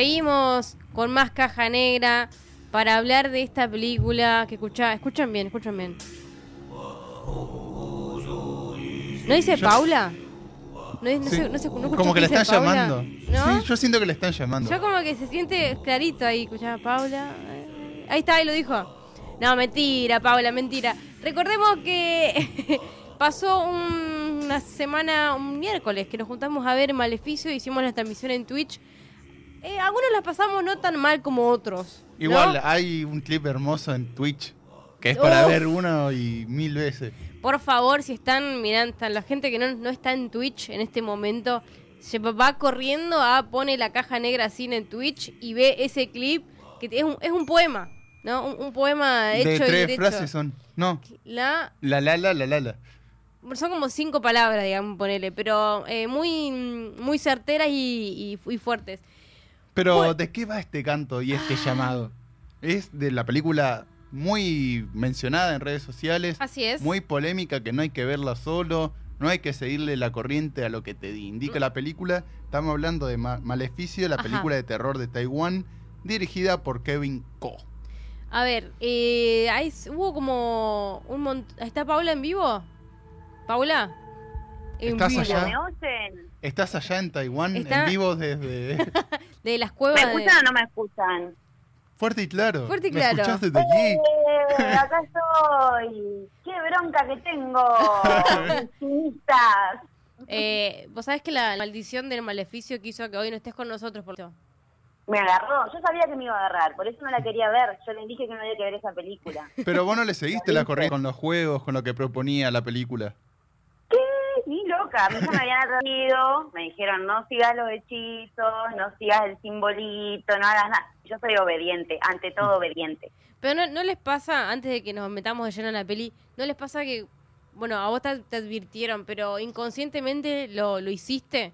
Seguimos con más caja negra para hablar de esta película que escucha, escuchan bien, escuchan bien. ¿No dice Paula? No, no Sí. se, no se- no escuchó Como que la dice están llamando. Sí, yo siento que le están llamando. Yo como que se siente clarito ahí, escuchaba Paula. eh, Ahí está, ahí lo dijo. No, mentira, Paula, mentira. Recordemos que pasó un- una semana, un miércoles, que nos juntamos a ver Maleficio, hicimos la transmisión en Twitch. Eh, algunos la pasamos no tan mal como otros. ¿no? Igual hay un clip hermoso en Twitch que es para Uf. ver uno y mil veces. Por favor, si están mirando, la gente que no, no está en Twitch en este momento, se va corriendo a pone la caja negra cine en Twitch y ve ese clip que es un, es un poema, ¿no? Un, un poema hecho de tres frases son. No, La, la la la la la la. son como cinco palabras, digamos, ponele, pero eh, muy, muy certeras y, y- y fuertes. Pero Bueno. ¿de qué va este canto y este llamado? Es de la película muy mencionada en redes sociales, Así es. muy polémica que no hay que verla solo, no hay que seguirle la corriente a lo que te indica la película. Estamos hablando de Ma- Maleficio, la Ajá. película de terror de Taiwán, dirigida por Kevin Ko. A ver, eh, hay- hubo como un montón... ¿Está Paula en vivo? ¿Paula? En ¿Estás vivo. allá? ¿Me oyen? ¿Estás allá en Taiwán Está- en vivo desde De las ¿Me cuevas de... escuchan o no me escuchan? Fuerte y Claro? Fuerte y ¿Me claro. desde? ¡Eh! Acá estoy. ¡Qué bronca que tengo! Eh, Vos sabés que la maldición del maleficio que hizo que hoy no estés con nosotros por eso. Me agarró. Yo sabía que me iba a agarrar, por eso no la quería ver. Yo le dije que no había que ver esa película. Pero vos no le seguiste la corriente con los juegos, con lo que proponía la película. ¿Qué? Loca. A mí ya me habían atraído. Me dijeron, no sigas los hechizos, no sigas el simbolito, no hagas nada. Yo soy obediente, ante todo obediente. Pero no, no les pasa, antes de que nos metamos de lleno en la peli, no les pasa que, bueno, a vos te, te advirtieron, pero inconscientemente lo, lo hiciste.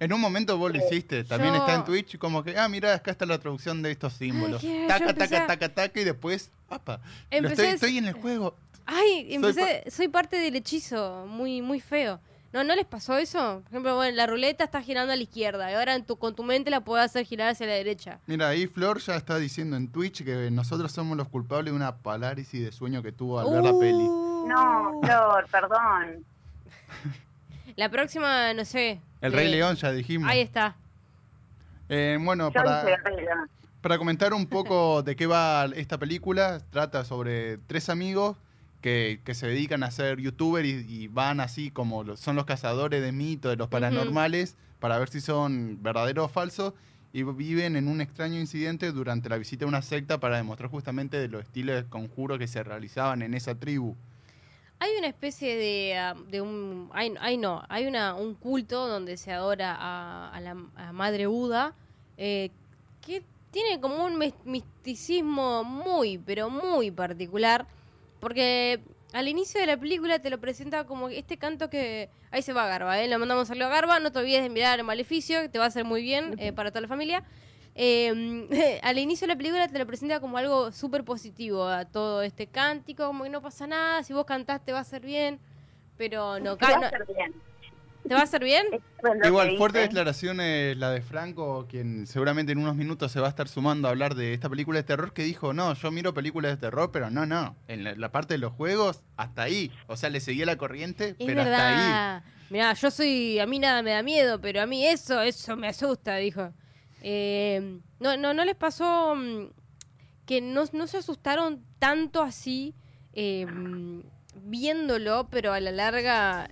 En un momento vos lo hiciste, también Yo- está en Twitch, como que, ah, mira, acá está la traducción de estos símbolos. que yo taca, empecé a- taca, taca, taca, y después, apa, lo Empecé estoy, a- estoy en el juego. Ay, Soy empecé, soy, parte del hechizo, muy, muy feo. ¿No, ¿No les pasó eso? Por ejemplo, bueno, la ruleta está girando a la izquierda y ahora en tu, con tu mente la puedes hacer girar hacia la derecha. Mira, ahí Flor ya está diciendo en Twitch que nosotros somos los culpables de una parálisis de sueño que tuvo al ver la peli. Uh. No, Flor, perdón. La próxima, no sé. El eh, Rey León ya dijimos. Ahí está. Eh, bueno, para, para comentar un poco de qué va esta película, trata sobre tres amigos que, que se dedican a ser youtuber y, y van así como los- son los cazadores de mitos, de los paranormales, para ver si son verdaderos o falsos, y viven en un extraño incidente durante la visita a una secta para demostrar justamente de los estilos de conjuro que se realizaban en esa tribu. Hay una especie de, ah, de un... Hay, hay no, hay una, un culto donde se adora a, a la a Madre Buda eh, que tiene como un mis- misticismo muy, pero muy particular, porque al inicio de la película te lo presenta como este canto que... Ahí se va Garba, ¿eh? Le mandamos saludo a Garba, no te olvides de mirar Maleficio, que te va a hacer muy bien eh, para toda la familia. Eh, al inicio de la película te lo presenta como algo súper positivo a todo este cántico, como que no pasa nada, si vos cantás te va a hacer bien, pero no, Te va ca- a no-. ¿Te va a hacer bien? Igual, que fuerte dice. declaraciones la de Franco, quien seguramente en unos minutos se va a estar sumando a hablar de esta película de terror, que dijo, no, yo miro películas de terror, pero no, no, en la, la parte de los juegos, hasta ahí. O sea, le seguía la corriente, Es pero hasta ahí. Mirá, yo soy, a mí nada me da miedo, pero a mí eso, eso me asusta, dijo. Eh, no, no, ¿No les pasó mm, que no, no se asustaron tanto así eh, mm, viéndolo, pero a la larga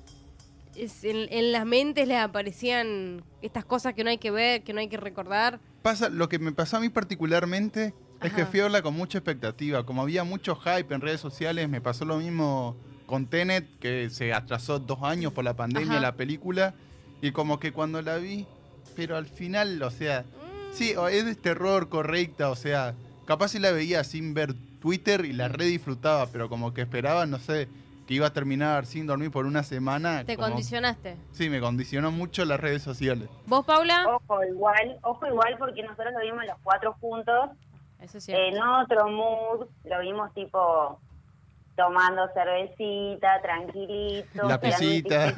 es- en, en las mentes les aparecían estas cosas que no hay que ver, que no hay que recordar? Pasa, lo que me pasó a mí particularmente es que fui a verla con mucha expectativa. Como había mucho hype en redes sociales, me pasó lo mismo con Tenet, que se atrasó dos años por la pandemia Ajá. la película. Y como que cuando la vi, pero al final, o sea, sí, o- es de terror correcta, o sea, capaz si la veía sin ver Twitter y la re disfrutaba, pero como que esperaba, no sé, que iba a terminar sin dormir por una semana. Te como- condicionaste. Sí, me condicionó mucho las redes sociales. ¿Vos, Paula? Ojo igual, ojo igual porque nosotros lo vimos los cuatro juntos Eso es cierto. en otro mood, lo vimos tipo tomando cervecita, tranquilito, La pisita.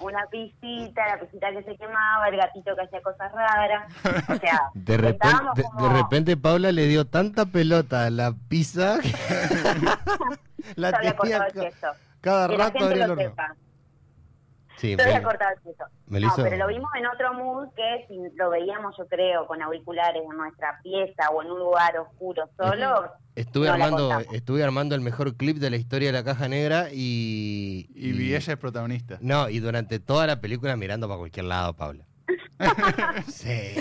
una pisita, la pisita que se quemaba, el gatito que hacía cosas raras. O sea, De repente, estábamos de, como- de repente Paula le dio tanta pelota a la pizza que la había cortado el queso. cada Que rato gente abría el lo horno. sepa. Sí, Se había me- cortado el queso. no, hizo- pero lo vimos en otro mood que si lo veíamos, yo creo, con auriculares en nuestra pieza o en un lugar oscuro solo. estuve no armando, estuve armando el mejor clip de la historia de la caja negra y, Y, vi ella es protagonista. no, y durante toda la película mirando para cualquier lado, Paula. sí,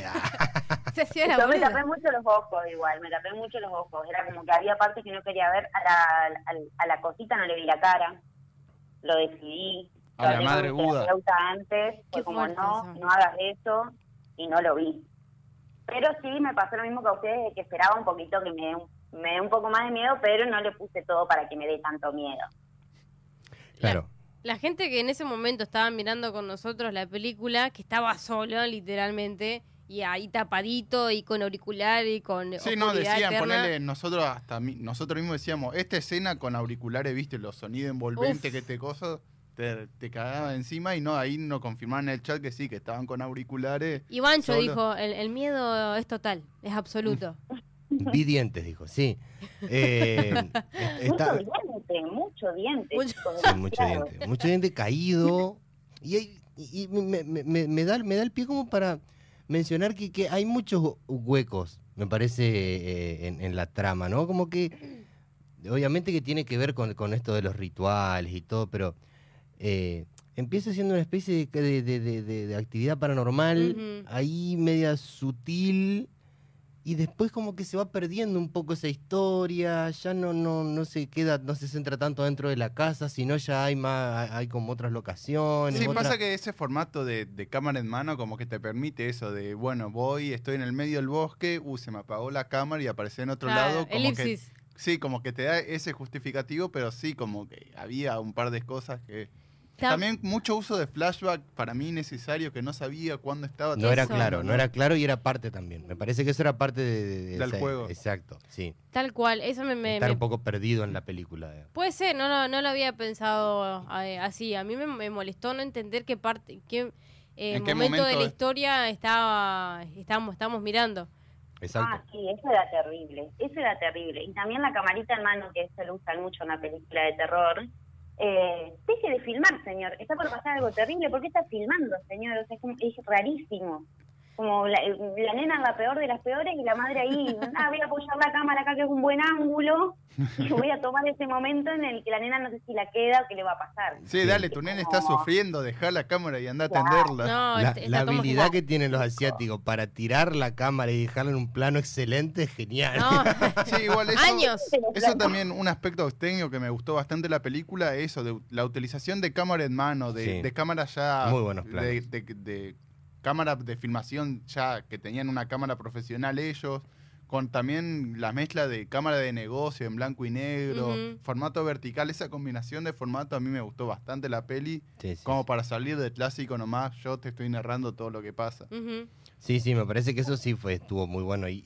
Yo me tapé mucho los ojos igual, me tapé mucho los ojos. Era como que había partes que no quería ver. A la, a, a la cosita no le vi la cara. Lo decidí. A la madre Buda. antes. Fue como, no, eso. no hagas eso. Y no lo vi. Pero sí me pasó lo mismo que a ustedes, de que esperaba un poquito que me dé un, me dé un poco más de miedo, pero no le puse todo para que me dé tanto miedo. claro. La gente que en ese momento estaba mirando con nosotros la película, que estaba solo, literalmente, y ahí tapadito, y con auricular, y con Sí, no, decían, eterna. ponele, nosotros hasta mi- nosotros mismos decíamos, esta escena con auriculares, viste, los sonidos envolventes Uf. que te coso, te, te cagaba encima y no, ahí nos confirmaron en el chat que sí, que estaban con auriculares. Y Bancho Solo. dijo, el, el miedo es total, es absoluto. Vi dientes, dijo, sí. Eh, está, Mucho diente, mucho diente. Mucho- Sí, mucho diente, mucho diente caído. Y, hay- y- y me, me- me- me da, me da el pie como para mencionar que, que hay muchos huecos, me parece, eh, en, en la trama, ¿no? Como que, obviamente que tiene que ver con, con esto de los rituales y todo, pero eh, empieza siendo una especie de, de- de- de- actividad paranormal, ahí media sutil. Y después como que se va perdiendo un poco esa historia, ya no, no, no se queda, no se centra tanto dentro de la casa, sino ya hay más, hay como otras locaciones. Sí, otra- pasa que ese formato de, de cámara en mano como que te permite eso de, bueno, voy, estoy en el medio del bosque, uh, se me apagó la cámara y aparece en otro lado. Como elipsis. Que, sí, como que te da ese justificativo, pero sí, como que había un par de cosas que... Tam- También mucho uso de flashback para mí necesario que no sabía cuándo estaba. No era Eso. claro, no era claro y era parte también. Me parece que eso era parte de, de- de Del juego. Exacto, sí. Tal cual, eso me... me- Estar me- un poco perdido en la película. eh. Puede ser, no, no, no lo había pensado eh, así. A mí me, me molestó no entender qué parte, qué eh, ¿En qué momento, de la es? historia estaba, estamos, estamos mirando. Exacto. Ah, sí, eso era terrible, eso era terrible. Y también la camarita en mano, que eso lo usan mucho en una película de terror. Eh, deje de filmar, señor. Está por pasar algo terrible. ¿Por qué está filmando, señor? O sea, es, como- es rarísimo. Como la, la nena la peor de las peores y la madre ahí, ah, voy a apoyar la cámara acá que es un buen ángulo y voy a tomar ese momento en el que la nena no sé si la queda o qué le va a pasar. Sí, dale, tu nene está sufriendo, deja la cámara y anda a atenderla. No, la, como- habilidad que tienen los asiáticos para tirar la cámara y dejarla en un plano excelente es genial. No, Sí, igual eso, años. eso también, un aspecto técnico que me gustó bastante de la película, eso, de la utilización de cámara en mano, de, Sí. de cámaras ya... Muy buenos de, planos. de, de cámara de filmación ya, que tenían una cámara profesional ellos, con también la mezcla de cámara de negocio en blanco y negro, formato vertical, esa combinación de formato a mí me gustó bastante la peli, Sí, sí, como para salir del clásico nomás, yo te estoy narrando todo lo que pasa. Sí, sí, me parece que eso sí fue, estuvo muy bueno. Y,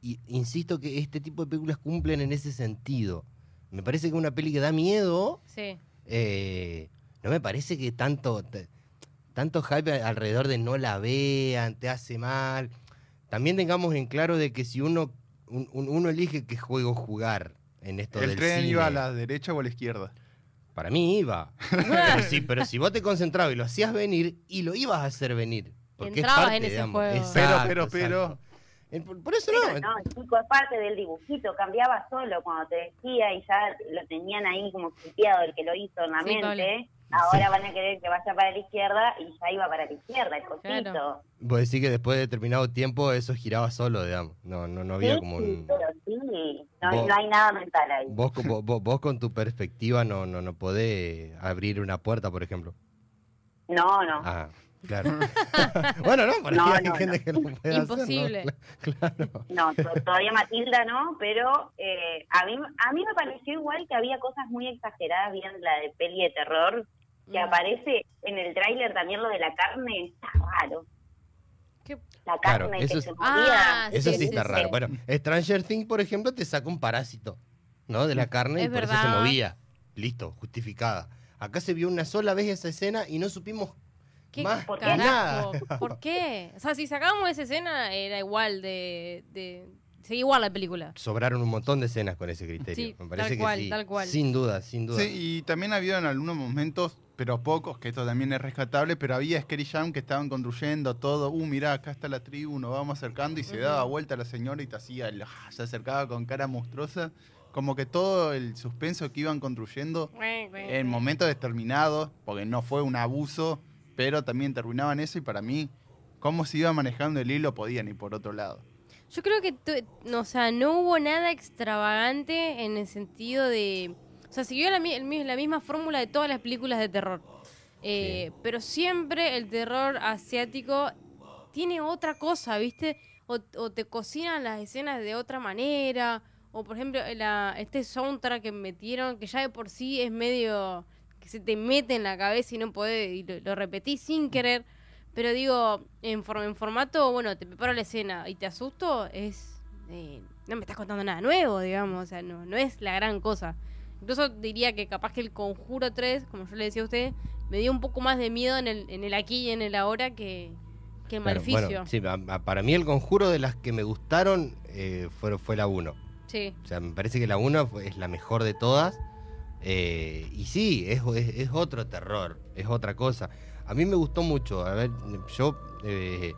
y insisto que este tipo de películas cumplen en ese sentido. Me parece que una peli que da miedo, Sí. eh, no me parece que tanto, tanto hype alrededor de no la vean, te hace mal. También tengamos en claro de que si uno, un- un- uno elige qué juego jugar en esto ¿El del tren cine, iba a la derecha o a la izquierda? para mí iba. pero, sí, pero si vos te concentrabas y lo hacías venir y lo ibas a hacer venir. Porque es Entrabas parte, en ese digamos. juego. Pero, Exacto, pero, pero... exacto. Eh, Por, por eso Pero no. no, chico, es parte del dibujito, cambiaba solo cuando te decía y ya lo tenían ahí como sitiado el que lo hizo en la Sí, mente. Ahora van a querer que vaya para la izquierda y ya iba para la izquierda el cosito. Claro. Vos decís que después de determinado tiempo eso giraba solo, digamos. No, no, no había Sí, como sí, un... pero sí, no, Vos- no hay nada mental ahí. Vos, vos, vos- vos con tu perspectiva no, no, no podés abrir una puerta, por ejemplo. No, no. Ah, claro. bueno, no, No, hay no, gente que lo puede hacer, ¿no? Imposible. Claro. No, to- todavía Matilda no, pero eh, a mí a mí me pareció igual que había cosas muy exageradas viendo la de peli de terror, que Mm. aparece en el tráiler también lo de la carne, está raro. ¿Qué? La Claro, carne eso que es- se Ah, movía. Eso sí, sí, está sí, raro. sí. Bueno, Stranger Things, por ejemplo, te saca un parásito. ¿no? De la carne y por eso se movía. Listo, justificada. Acá se vio una sola vez esa escena y no supimos ¿Qué más ¿Por qué? carajo? nada. ¿Por qué? O sea, si sacábamos esa escena, era igual de. de seguía igual la película. Sobraron un montón de escenas con ese criterio. Sí, Me parece tal que cual, sí. tal cual. Sin duda, sin duda. Sí, y también había en algunos momentos, pero pocos, que esto también es rescatable, pero había Scary Jam que estaban construyendo todo. Uh, mirá, acá está la tribu, nos vamos acercando y se Ujú. daba vuelta la señora y te hacía, el- ah, se acercaba con cara monstruosa. Como que todo el suspenso que iban construyendo en momentos determinados, porque no fue un abuso, pero también terminaban eso y para mí, cómo se iba manejando el hilo podían ir por otro lado. Yo creo que, tu- no, o sea, no hubo nada extravagante en el sentido de... O sea, siguió la, la misma fórmula de todas las películas de terror. Eh, Pero siempre el terror asiático tiene otra cosa, ¿viste? O, o te cocinan las escenas de otra manera. O, por ejemplo, la, este soundtrack que metieron, que ya de por sí es medio... que se te mete en la cabeza y no podés... Y lo, lo repetís sin querer. Pero digo, en, for- en formato, bueno, te preparo la escena y te asusto, es... eh, no me estás contando nada nuevo, digamos, o sea, no, no es la gran cosa. Incluso diría que capaz que el Conjuro 3, como yo le decía a usted, me dio un poco más de miedo en el, en el aquí y en el ahora que, que el Claro, Maleficio. bueno, sí, a- a- para mí el conjuro de las que me gustaron eh, fue, fue la 1. Sí. O sea, me parece que la 1 es la mejor de todas. Eh, y sí, es, es- es otro terror, es otra cosa. A mí me gustó mucho. A ver, yo. eh,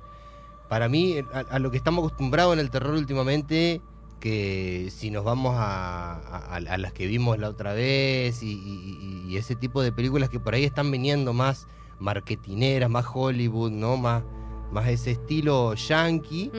para mí, a, lo que estamos acostumbrados en el terror últimamente, que si nos vamos a, a- las que vimos la otra vez y, y- y ese tipo de películas que por ahí están viniendo más marketineras, más Hollywood, ¿no? Más, más ese estilo yankee.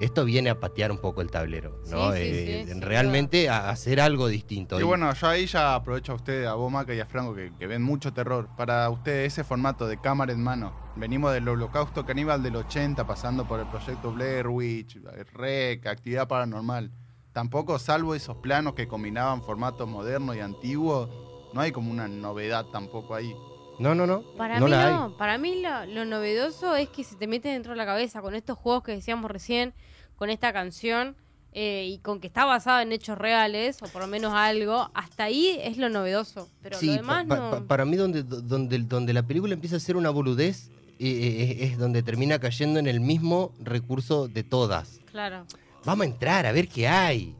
Esto viene a patear un poco el tablero, ¿no? Sí, Eh, sí, realmente a hacer algo distinto. Y Y- bueno, yo ahí ya aprovecho a usted, a vos, Maca y a Franco, que, que ven mucho terror. Para usted, ese formato de cámara en mano. Venimos del holocausto caníbal del 80, pasando por el proyecto Blair Witch, REC, actividad paranormal. Tampoco, salvo esos planos que combinaban formatos modernos y antiguos, no hay como una novedad tampoco ahí. No, no, no. Para no mí la no, para mí lo, lo novedoso es que se te mete dentro de la cabeza con estos juegos que decíamos recién, con esta canción eh, y con que está basada en hechos reales, o por lo menos algo, hasta ahí es lo novedoso. Pero Sí, lo demás pa- no. pa- para mí donde, donde, donde la película empieza a ser una boludez eh, eh, es donde termina cayendo en el mismo recurso de todas. Claro. Vamos a entrar a ver qué hay.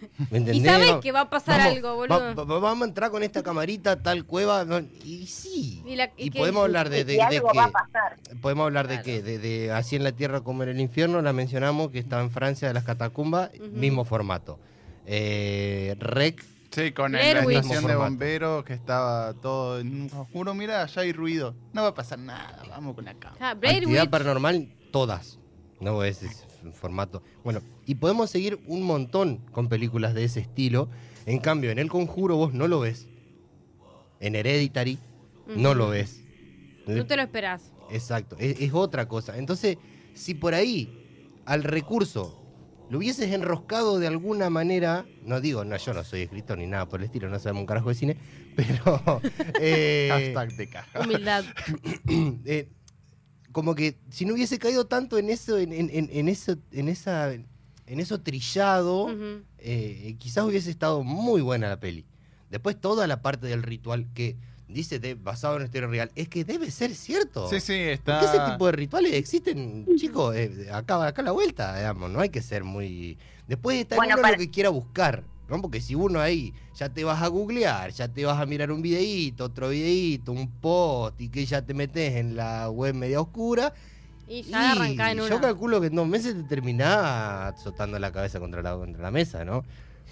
¿Me Y sabes que va a pasar vamos- algo, boludo. va- vamos a entrar con esta camarita, tal cueva. no, y sí. Y la- y y que- podemos hablar de, de, y de algo que- va a pasar. Podemos hablar de qué, de, de Así en la Tierra como en el Infierno, la mencionamos, que está en Francia, de las catacumbas, mismo formato. Eh, Rec, Sí, con el- la estación de bomberos que estaba todo en un oscuro. Mira, allá hay ruido. No va a pasar nada, vamos con la cámara. Ah, Actividad Witch, Paranormal, todas. No ese es el formato. Bueno, y podemos seguir un montón con películas de ese estilo. En cambio, en El Conjuro vos no lo ves. En Hereditary no lo ves. no te lo esperás. Exacto, es, es otra cosa. Entonces, si por ahí al recurso lo hubieses enroscado de alguna manera, no digo, no, yo no soy escritor ni nada por el estilo, no sabemos un carajo de cine, pero eh, Hashtag de caja. Humildad. eh, como que si no hubiese caído tanto en eso, en, en- en- en eso, en esa, en eso trillado, eh, quizás hubiese estado muy buena la peli. Después toda la parte del ritual que dice de, basado en una historia real, es que debe ser cierto. Sí, sí, Porque ese está. tipo de rituales existen, chicos, eh, acá, acá a la vuelta, digamos, no hay que ser muy... Después está en Bueno, uno para- lo que quiera buscar, ¿no? Porque si uno ahí ya te vas a googlear, ya te vas a mirar un videíto, otro videíto, un post, y que ya te metes en la web media oscura, Y ya arrancá en yo una. calculo que en dos meses te terminás azotando la cabeza contra la, contra la mesa, ¿no?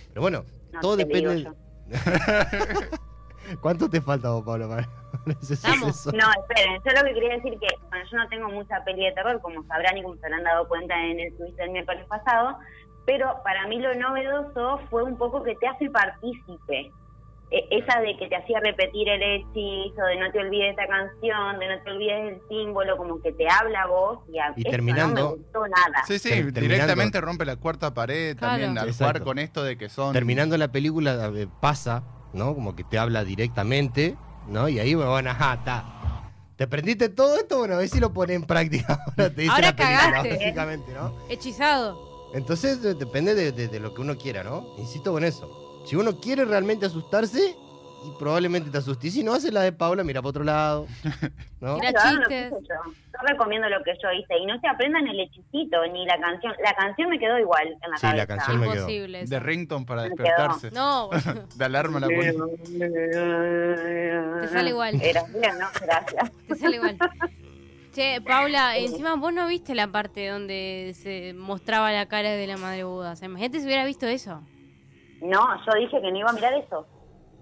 Pero bueno, No todo depende... yo. ¿Cuánto te falta vos, Pablo, para ese Estamos. suceso? No, esperen, yo lo que quería decir que, bueno, yo no tengo mucha peli de terror, como sabrán y como se habrán dado cuenta en el Twitter del miércoles pasado, pero para mí lo novedoso fue un poco que te hace partícipe. E- esa de que te hacía repetir el hechizo, de no te olvides esta canción, de no te olvides del símbolo, como que te habla vos y, a Y eso terminando- no me gustó nada. Sí, sí, Ter- directamente rompe la cuarta pared Claro. también al Exacto. jugar con esto de que son. terminando la película pasa, ¿no? Como que te habla directamente, ¿no? Y ahí, bueno, ajá, está. ¿Te aprendiste todo esto? Bueno, a ver si lo pones en práctica. Ahora te dice Ahora la película, básicamente, ¿no? Hechizado. Entonces, depende de, de- de lo que uno quiera, ¿no? Insisto con eso. Si uno quiere realmente asustarse, y probablemente te asuste. Y si no hace la de Paula, mira para otro lado. ¿no? Mira, chistes. yo. Yo recomiendo lo que yo hice. Y no se aprendan el hechicito ni la canción. La canción me quedó igual en la Sí, la canción me quedó. De rington para Me quedó. despertarse. No, De alarma la pone. te sale igual. Era bien, ¿no? Gracias. Te sale igual. Che, Paula, encima vos no viste la parte donde se mostraba la cara de la madre Buda. O sea, imagínate si hubiera visto eso. No, yo dije que no iba a mirar eso.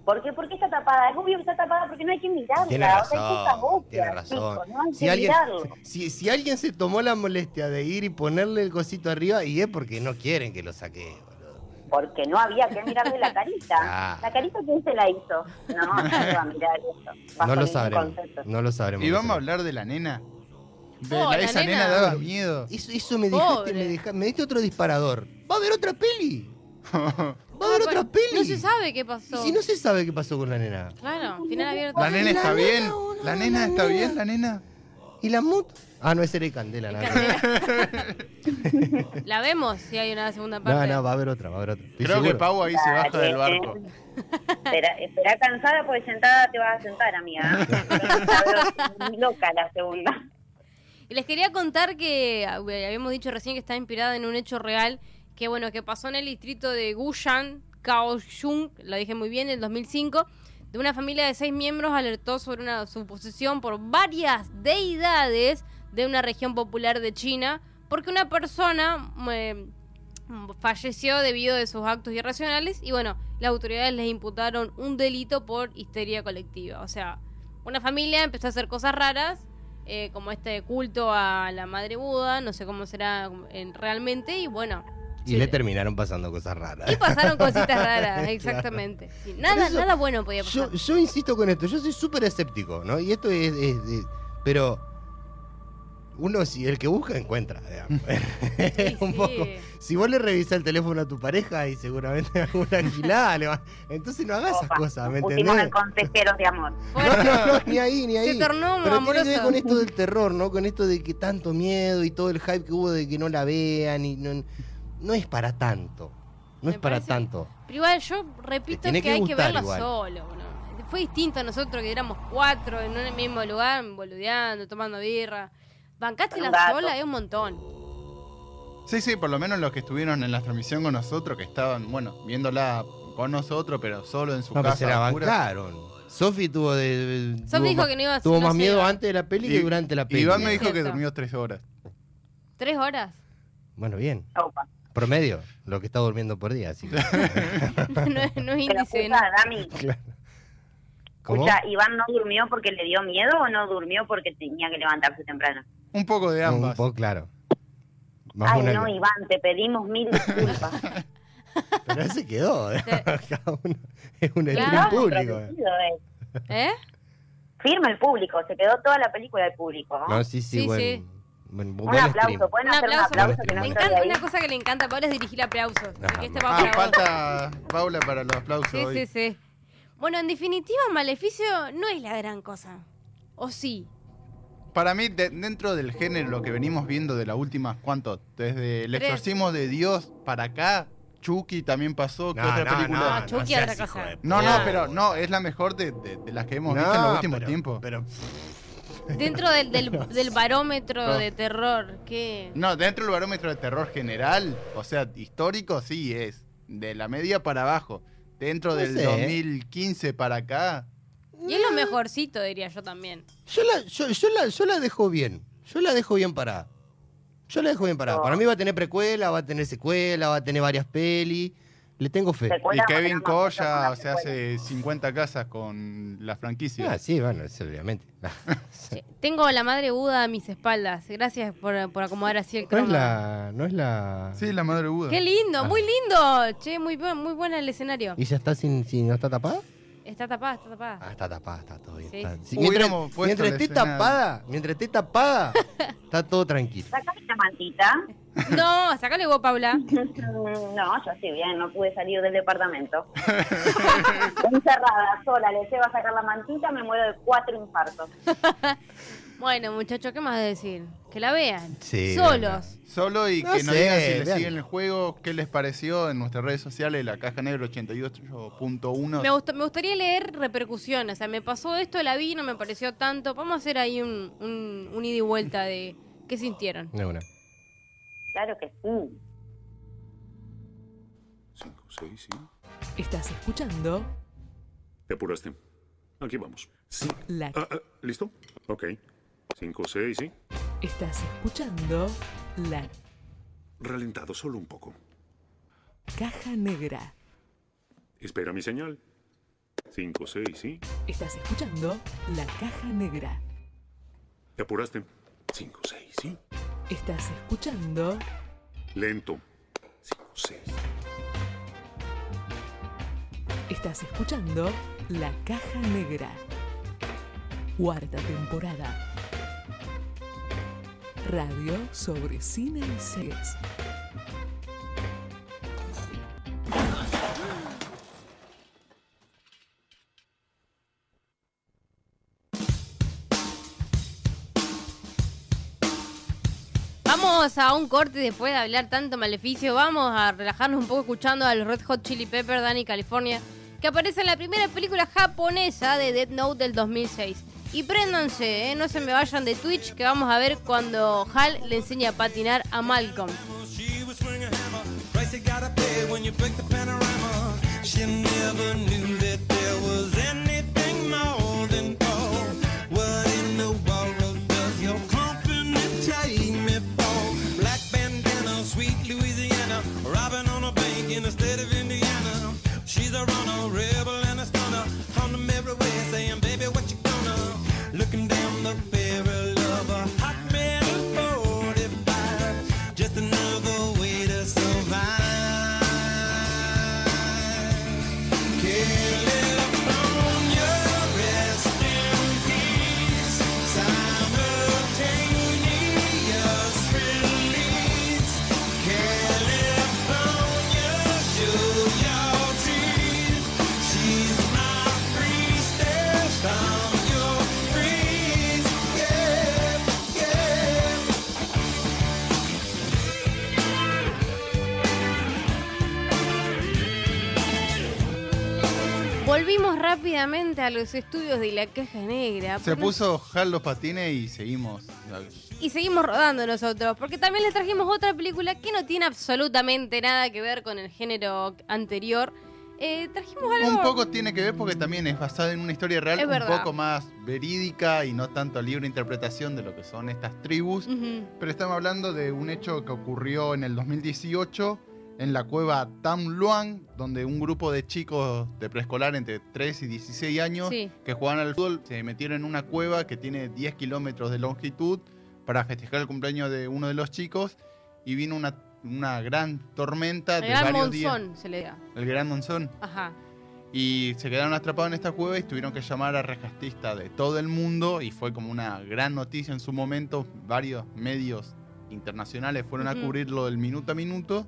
¿Por qué? ¿Por qué está tapada? Es obvio que está tapada porque no hay que mirarla. Tiene O sea, hay cosas razón, tiene razón. no hay Si que alguien, mirarlo. si, si alguien se tomó la molestia de ir y ponerle el cosito arriba, y es porque no quieren que lo saque, boludo. Porque no había que mirarle la carita. Ah. ¿La carita quién se la hizo? No, no se va a mirar eso. bajo No lo sabremos. concepto. No lo sabremos. Y vamos a hablar de la nena. De Oh, la- la esa nena. nena daba miedo. Eso, eso me dejaste, me, deja- me diste otro disparador. ¿Va a haber otra peli? ¿Va a haber No, otra pero peli? No se sabe qué ¿Y pasó. si no se sabe qué pasó con la nena? Claro, final abierto. La nena está La bien. La la nena está nena. bien, la nena. ¿Y la mut? Ah, no, ese era el Candela. nada. La vemos si hay una segunda No, parte. no, va a haber otra, va a haber otra. Estoy Creo que. Pau ahí se baja del barco. Espera, espera cansada porque sentada te vas a sentar, amiga. Veo loca la segunda. Y les quería contar que ah, habíamos dicho recién que está inspirada en un hecho real que bueno que pasó en el distrito de Gushan, Kaohsiung, lo dije muy bien, en el 2005, de una familia de seis miembros alertó sobre una suposición por varias deidades de una región popular de China porque una persona eh, falleció debido a sus actos irracionales y bueno, las autoridades les imputaron un delito por histeria colectiva. O sea, una familia empezó a hacer cosas raras, eh, como este culto a la madre Buda, no sé cómo será en- realmente, y bueno. Y sí, le terminaron pasando cosas raras. y pasaron cositas raras, Claro. exactamente. Sí, nada, eso, nada bueno podía pasar. Yo, yo insisto con esto, yo soy súper escéptico, ¿no? Y esto es, es- es- Pero uno, si el que busca, encuentra. digamos. Sí, Un sí. poco. Si vos le revisás el teléfono a tu pareja y seguramente alguna gilada le va. Entonces no hagas esas cosas, ¿me entendés? en consejeros de amor. No, no, no, ni ahí, ni Se ahí. tornó Pero tiene que ver amoroso. con esto del terror, ¿no? Con esto de que tanto miedo y todo el hype que hubo de que no la vean y no, no es para tanto. No Me es para parece- tanto. Pero igual yo repito tiene que, que hay que gustar igual. solo. bueno. Fue distinto a nosotros que éramos cuatro en un mismo lugar, boludeando, tomando birra. Bancaste la Un gato. sola es un montón. Sí, sí, por lo menos los que estuvieron en la transmisión con nosotros, que estaban, bueno, viéndola con nosotros, pero solo en su No, pero casa. se la bancaron. Sofi tuvo de. Sofi tuvo dijo más- que no iba a Tuvo no más se miedo iba. antes de la peli que durante la peli. Iván me dijo que Cierto. durmió tres horas. ¿Tres horas? Bueno, bien. Opa. Promedio, lo que está durmiendo por día, así que. no, es- no es Pero índice. ¿no? escucha, Dami, claro. ¿Cómo? escucha, ¿Iván no durmió porque le dio miedo o no durmió porque tenía que levantarse temprano? Un poco de Un ambas. poco, claro. Más Ay, una no, que- Iván, te pedimos mil disculpas. Pero él se quedó. ¿eh? Es un Claro. público. ¿eh? eh. Firme el público, se quedó toda la película del público. ¿no? No, sí, sí, Sí, buen, sí. Buen, un buen aplauso, pueden Un hacer un aplauso. aplauso que no Me encanta, una cosa que le encanta a Paula es dirigir aplausos. Así que este va Ah, para vos. falta Paula para los aplausos Sí, hoy. sí, sí. Bueno, en definitiva, Maleficio no es la gran cosa. ¿O sí? Para mí, de- dentro del género, lo que venimos viendo de las últimas, ¿cuánto? Desde el exorcismo de Dios para acá, Chucky también pasó. ¿Qué No, otra no, película? No, no, Chucky seas otra cosa. No, no, Ah. pero no, es la mejor de, de- de las que hemos No, visto en los últimos pero- tiempos. Pero, Dentro del, del, del barómetro No. de terror, ¿qué? No, dentro del barómetro de terror general, o sea, histórico sí es. De la media para abajo. Dentro No del sé. 2015 para acá. Y es lo mejorcito, diría yo también. yo, la, yo, yo la, yo la dejo bien. Yo la dejo bien parada. Yo la dejo bien parada. No. Para mí va a tener precuela, va a tener secuela, va a tener varias pelis. Le tengo fe. Y Kevin Coya, o sea, secuela. hace 50 casas con la franquicia. Ah, sí, bueno, eso obviamente. Sí. Tengo la madre Buda a mis espaldas. Gracias por, por acomodar así el No es cromo. la. No es la. Sí, la madre Buda. Qué lindo, Ah. muy lindo. Che, muy, muy buena el escenario. ¿Y ya está sin, sin no está tapada? Está tapada, está tapada. Ah, está tapada, está todo bien. Sí, está- sí, mientras mientras esté tapada, mientras esté tapada, está todo tranquilo. Sacame la mantita. No, sacale vos, Paula. No, yo estoy bien, no pude salir del departamento. Encerrada, sola, le llevo a sacar la mantita, me muero de cuatro infartos. Bueno, muchachos, ¿qué más decir? Que la vean. Sí, Solos. Solo y No que nos sé, digan si les vean. siguen el juego, qué les pareció en nuestras redes sociales, la caja negra 88.1. Me, gust- me gustaría leer repercusiones. O sea, me pasó esto, la vi, no me pareció tanto. Vamos a hacer ahí un, un, un ida y vuelta de qué sintieron. De una. Claro que sí. 5, 6, sí. Estás escuchando Te apuraste. Aquí vamos. Sí. la Ah, ah, ¿Listo? Ok. 5, 6, sí. estás escuchando la Ralentado solo un poco. caja negra. Espera mi señal. 5, 6, sí. Estás escuchando la caja negra. Te apuraste. 5, 6, sí. Estás escuchando Lento. 5, 6. Estás escuchando La Caja Negra. Cuarta temporada. Radio sobre cine y series. Vamos a un corte después de hablar tanto maleficio. Vamos a relajarnos un poco escuchando a los Red Hot Chili Pepper, Danny California, que aparece en la primera película japonesa de Death Note del 2006. Y préndanse, ¿eh? no se me vayan de Twitch, que vamos a ver cuando Hal le enseña a patinar a Malcolm. A los estudios de la Caja Negra. Se puso Hal los patines y seguimos. Y seguimos rodando nosotros, porque también les trajimos otra película que no tiene absolutamente nada que ver con el género anterior. Eh, trajimos algo... Un poco tiene que ver porque también es basada en una historia real, Es un verdad. poco más verídica y no tanto libre interpretación de lo que son estas tribus. Pero estamos hablando de un hecho que ocurrió en el 2018 en la cueva Tam Luang, donde un grupo de chicos de preescolar entre 3 y 16 años Sí. que jugaban al fútbol se metieron en una cueva que tiene 10 kilómetros de longitud para festejar el cumpleaños de uno de los chicos y vino una, una gran tormenta El de gran varios días. monzón se le da. El gran monzón. Ajá. Y se quedaron atrapados en esta cueva y tuvieron que llamar a rescatistas de todo el mundo y fue como una gran noticia en su momento. Varios medios internacionales fueron Ujú. a cubrirlo del minuto a minuto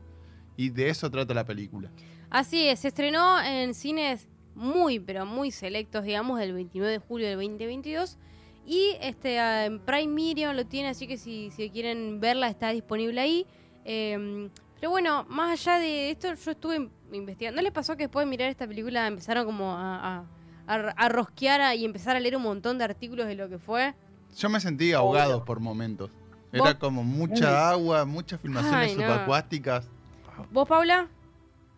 y de eso trata la película. Así es, se estrenó en cines muy, pero muy selectos, digamos, del 29 de julio del 2022. Y este en Prime Video lo tiene, así que si, si quieren verla está disponible ahí. Eh, pero bueno, más allá de esto, yo estuve investigando. ¿No les pasó que después de mirar esta película empezaron como a, a, a- a rosquear a- y empezar a leer un montón de artículos de lo que fue? Yo me sentí ahogado por momentos. Era como mucha agua, muchas filmaciones Ay, no. subacuáticas. ¿Vos, Paula?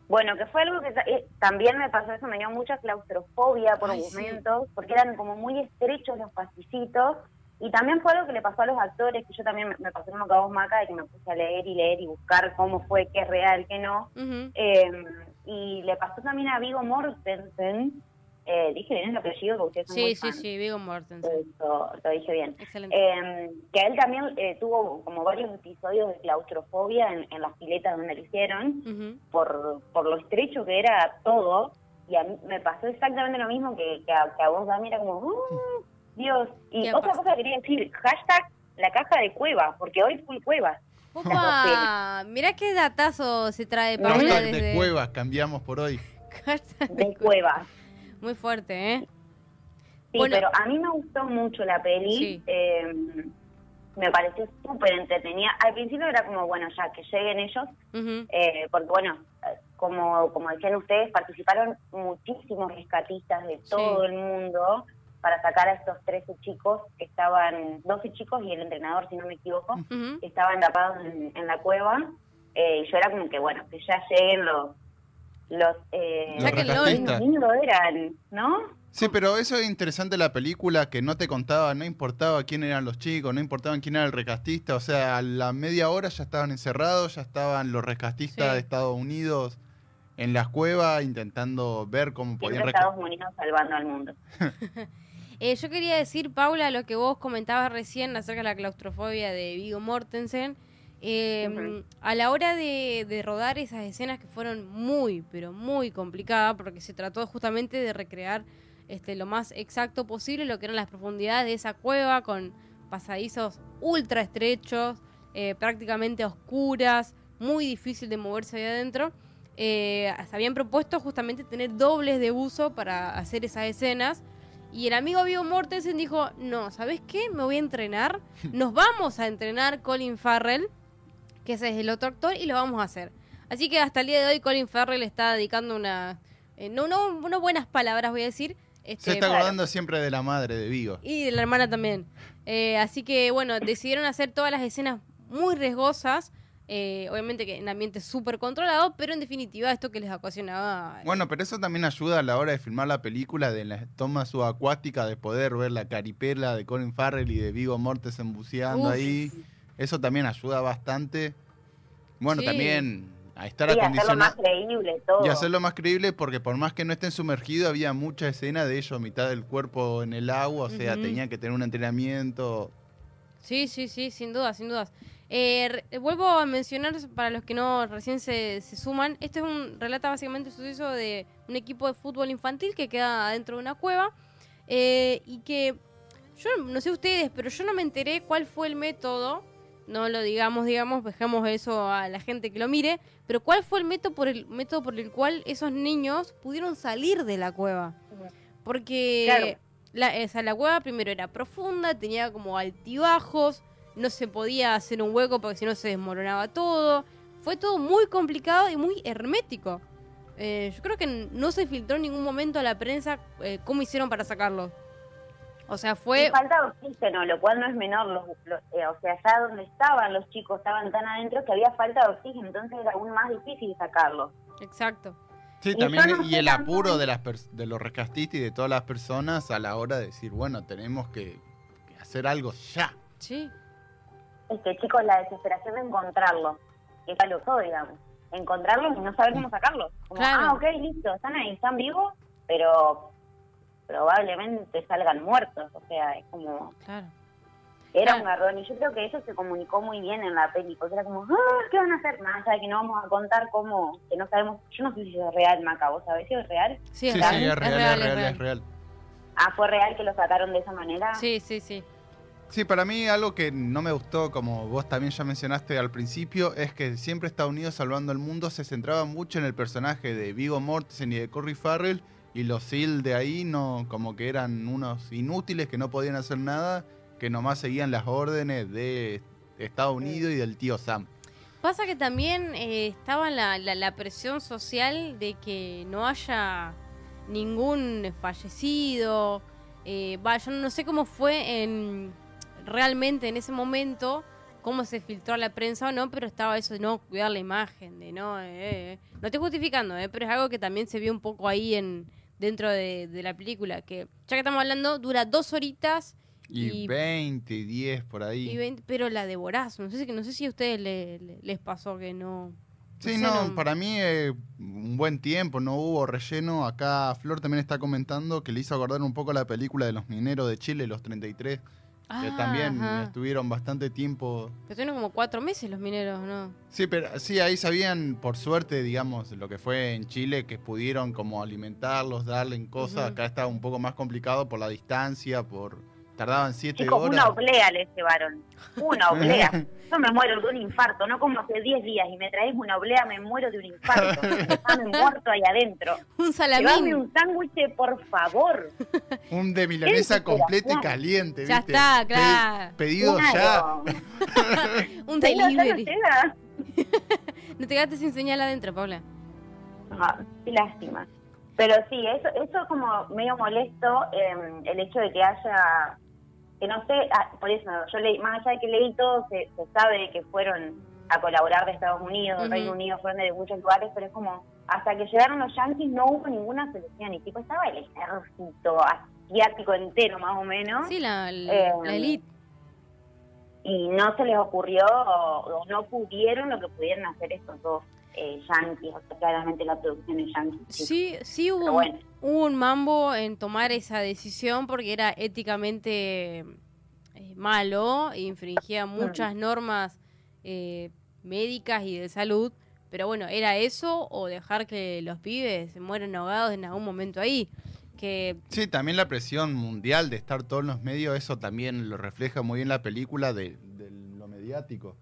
Bueno, que fue algo que eh, también me pasó eso, me dio mucha claustrofobia por Ay, sí. momentos, porque eran como muy estrechos los pasicitos, y también fue algo que le pasó a los actores, que yo también me, me pasó lo que vos, Maca, de que me puse a leer y leer y buscar cómo fue, qué es real, qué no. Eh, y le pasó también a Vigo Mortensen, eh, dije bien el apellido porque ustedes son Sí, muy sí, fans. sí, Vigo Mortensen. Eso, lo dije bien. Excelente. Eh, que él también eh, tuvo como varios episodios de claustrofobia en, en las piletas donde lo hicieron, Ujú. por, por lo estrecho que era todo. Y a mí me pasó exactamente lo mismo que, que, a, que a vos, Dami, era como, "Uh, Dios. Y ¿Qué otra pasa? cosa que quería decir, hashtag la caja de cueva, porque hoy full cueva. Opa, mirá qué datazo se trae Paula Hashtag desde... de cuevas, cambiamos por hoy. Hashtag de cuevas. Muy fuerte, ¿eh? Sí, Bueno. pero a mí me gustó mucho la peli. Sí. eh, me pareció súper entretenida. Al principio era como, bueno, ya que lleguen ellos, eh, porque bueno, como, como decían ustedes, participaron muchísimos rescatistas de todo el mundo para sacar a estos 13 chicos que estaban, 12 chicos y el entrenador, si no me equivoco, que estaban tapados en, en la cueva. Eh, y yo era como que, bueno, que ya lleguen los... Los, eh, Los rescatistas. lindos eran, ¿no? Sí, pero eso es interesante de la película, que no te contaba, no importaba quién eran los chicos, no importaba quién era el rescatista, o sea, a la media hora ya estaban encerrados, ya estaban los rescatistas Sí. de Estados Unidos en las cuevas intentando ver cómo podían Siempre. Estados Unidos salvando al mundo. Eh, yo quería decir, Paula, lo que vos comentabas recién acerca de la claustrofobia de Vigo Mortensen. Eh, Ujú. A la hora de, de rodar esas escenas que fueron muy, pero muy complicadas, porque se trató justamente de recrear este, lo más exacto posible lo que eran las profundidades de esa cueva con pasadizos ultra estrechos, eh, prácticamente oscuras, muy difícil de moverse ahí adentro. Eh, se habían propuesto justamente tener dobles de buzo para hacer esas escenas. Y el amigo Vigo Mortensen dijo, no, ¿sabes qué? Me voy a entrenar. Nos vamos a entrenar Colin Farrell, que ese es el otro actor, y lo vamos a hacer. Así que hasta el día de hoy Colin Farrell está dedicando una... eh, no, no, no buenas palabras, voy a decir. este, Se está acordando siempre de la madre de Vigo. y de la hermana también. Eh, así que, bueno, decidieron hacer todas las escenas muy riesgosas. eh, obviamente que en ambiente súper controlado, pero en definitiva esto que les ocasionaba... Bueno, pero eso también ayuda a la hora de filmar la película, de la toma subacuática, de poder ver la caripela de Colin Farrell y de Vigo Mortensen buceando Uf. ahí. Eso también ayuda bastante. Bueno, Sí. también a estar Y hacerlo más acondicionado. creíble todo. Y hacerlo más creíble porque por más que no estén sumergidos, había mucha escena de ellos, mitad del cuerpo en el agua, o sea, Ujú. tenían que tener un entrenamiento. Sí, sí, sí, sin duda, sin dudas. Eh, vuelvo a mencionar, para los que no recién se, se suman, este es un relata básicamente el suceso de un equipo de fútbol infantil que queda dentro de una cueva eh, y que yo no sé ustedes, pero yo no me enteré cuál fue el método, no lo digamos, digamos, dejamos eso a la gente que lo mire, pero cuál fue el método por el método por el cual esos niños pudieron salir de la cueva. Porque Claro. la, o sea, la cueva primero era profunda, tenía como altibajos, no se podía hacer un hueco porque si no se desmoronaba todo. Fue todo muy complicado y muy hermético. Eh, yo creo que no se filtró en ningún momento a la prensa eh, cómo hicieron para sacarlo. O sea, Y fue... falta oxígeno, lo cual no es menor. Los, los- eh, o sea, allá donde estaban los chicos estaban tan adentro que había falta de oxígeno, entonces era aún más difícil sacarlos. Exacto. Sí, Y también, no y el apuro de, las de los rescatistas y de todas las personas a la hora de decir, bueno, tenemos que, que hacer algo ya. Sí. Este, chicos, la desesperación de encontrarlos, que es lo todo, digamos. Encontrarlos y no saber cómo sacarlos. Como, Claro. ah, ok, listo, están ahí, están vivos, pero probablemente salgan muertos. O sea, es como. Claro. Era Claro. un garrón y yo creo que eso se comunicó muy bien en la peli, porque era como, ah, ¿qué van a hacer? Más allá de que no vamos a contar cómo, que no sabemos, yo no sé si es real, Maca, ¿vos sabés si es real? Sí, es sí, real, sí, es real, es real, es real. es real. Ah, ¿fue real que lo sacaron de esa manera? Sí, sí, sí. Sí, para mí algo que no me gustó, como vos también ya mencionaste al principio, es que siempre Estados Unidos salvando el mundo se centraba mucho en el personaje de Vigo Mortensen y de Corey Farrell y los SEAL de ahí no como que eran unos inútiles que no podían hacer nada, que nomás seguían las órdenes de Estados Unidos y del tío Sam. Pasa que también eh, estaba la, la, la presión social de que no haya ningún fallecido. Eh, yo no sé cómo fue en realmente en ese momento, cómo se filtró a la prensa o no, pero estaba eso de no cuidar la imagen, de no... eh, eh. No estoy justificando, eh, pero es algo que también se vio un poco ahí en dentro de, de la película, que ya que estamos hablando, dura dos horitas Y, Y- 20, 10 por ahí. y 20, pero la devorás. No sé, no sé si a ustedes le- le- les pasó que no... Sí, no, para mí eh, un buen tiempo, no hubo relleno. Acá Flor también está comentando que le hizo acordar un poco la película de los mineros de Chile, los 33, que Ah, también ajá. estuvieron bastante tiempo. Pero tienen como cuatro meses los mineros, ¿no? Sí, pero sí, ahí sabían, por suerte, digamos, lo que fue en Chile, que pudieron como alimentarlos, darle cosas. Ujú. Acá está un poco más complicado por la distancia, por tardaban siete Chicos, horas. una oblea le llevaron. Una oblea. Yo me muero de un infarto, no como hace 10 días y me traes una oblea, me muero de un infarto. Estaba muerto ahí adentro. Un Llevame salamín. un sándwich, por favor. Un de milanesa completa y caliente, Ya ¿viste? está, Pe- claro. Pedido Claro. Un ya no delivery. No te quedaste sin señal adentro, Paula. Ah, qué lástima. Pero sí, eso, eso es como medio molesto, eh, el hecho de que haya, que no sé, ah, por eso, yo leí, más allá de que leí todo, se, se sabe que fueron a colaborar de Estados Unidos. Reino Unido, fueron de muchos lugares, pero es como, hasta que llegaron los yankees no hubo ninguna solución, y tipo estaba el ejército asiático entero más o menos, Sí, la, la, Eh, la elite. y no se les ocurrió o, o no pudieron lo que pudieron hacer estos dos eh, yankees, o sea, claramente la producción es yankee. Sí, sí hubo un, hubo un mambo en tomar esa decisión porque era éticamente eh, malo e infringía muchas normas eh, médicas y de salud. Pero bueno, era eso o dejar que los pibes se mueran ahogados en algún momento ahí. Que Sí, también la presión mundial de estar todos en los medios, eso también lo refleja muy bien la película de, de lo mediático.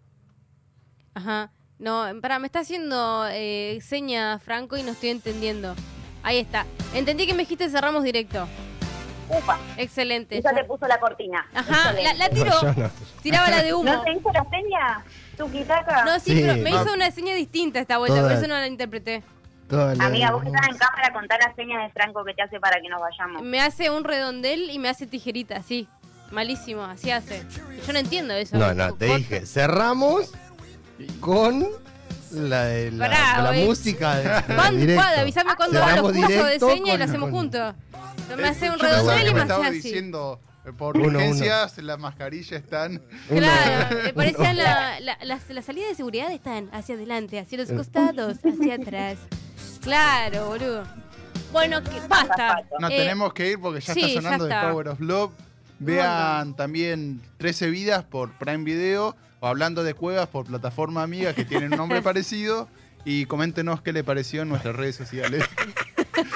Ajá. No, para, me está haciendo eh, seña Franco y no estoy entendiendo. Ahí está. Entendí que me dijiste cerramos directo. Upa, Excelente. ya- te puso la cortina. Ajá, la, la tiró. No, yo no. Tiraba la de humo. ¿No te hizo la seña? ¿Tu quitaca? No, sí, Sí. pero me No. hizo una seña distinta esta vuelta, por Toda- eso no la interpreté. Toda la- Amiga, vos que estás en cámara, contá las señas de Franco que te hace para que nos vayamos. Me hace un redondel y me hace tijerita, sí. Malísimo, así hace. Yo no entiendo eso. No, no, te dije, cerramos con la, de la, Pará, la oye. música de, de ¿Cuándo? directo. ¿Cuándo? Va los cursos de directo seña y lo hacemos con- juntos. Me Eh, hace un redondel y me me hace estaba así. diciendo, eh, por Uno, uno. urgencias, las mascarillas están... Claro, me parecía uno- la, la, la, la salida de seguridad están hacia adelante, hacia Eh. los costados, hacia atrás. Claro, boludo. Bueno, que, basta. Nos Eh, tenemos que ir porque ya sí, está ya sonando está. The Power of Love. Vean también 13 vidas por Prime Video o hablando de cuevas por plataforma amiga que tienen un nombre parecido y coméntenos qué le pareció en nuestras redes sociales.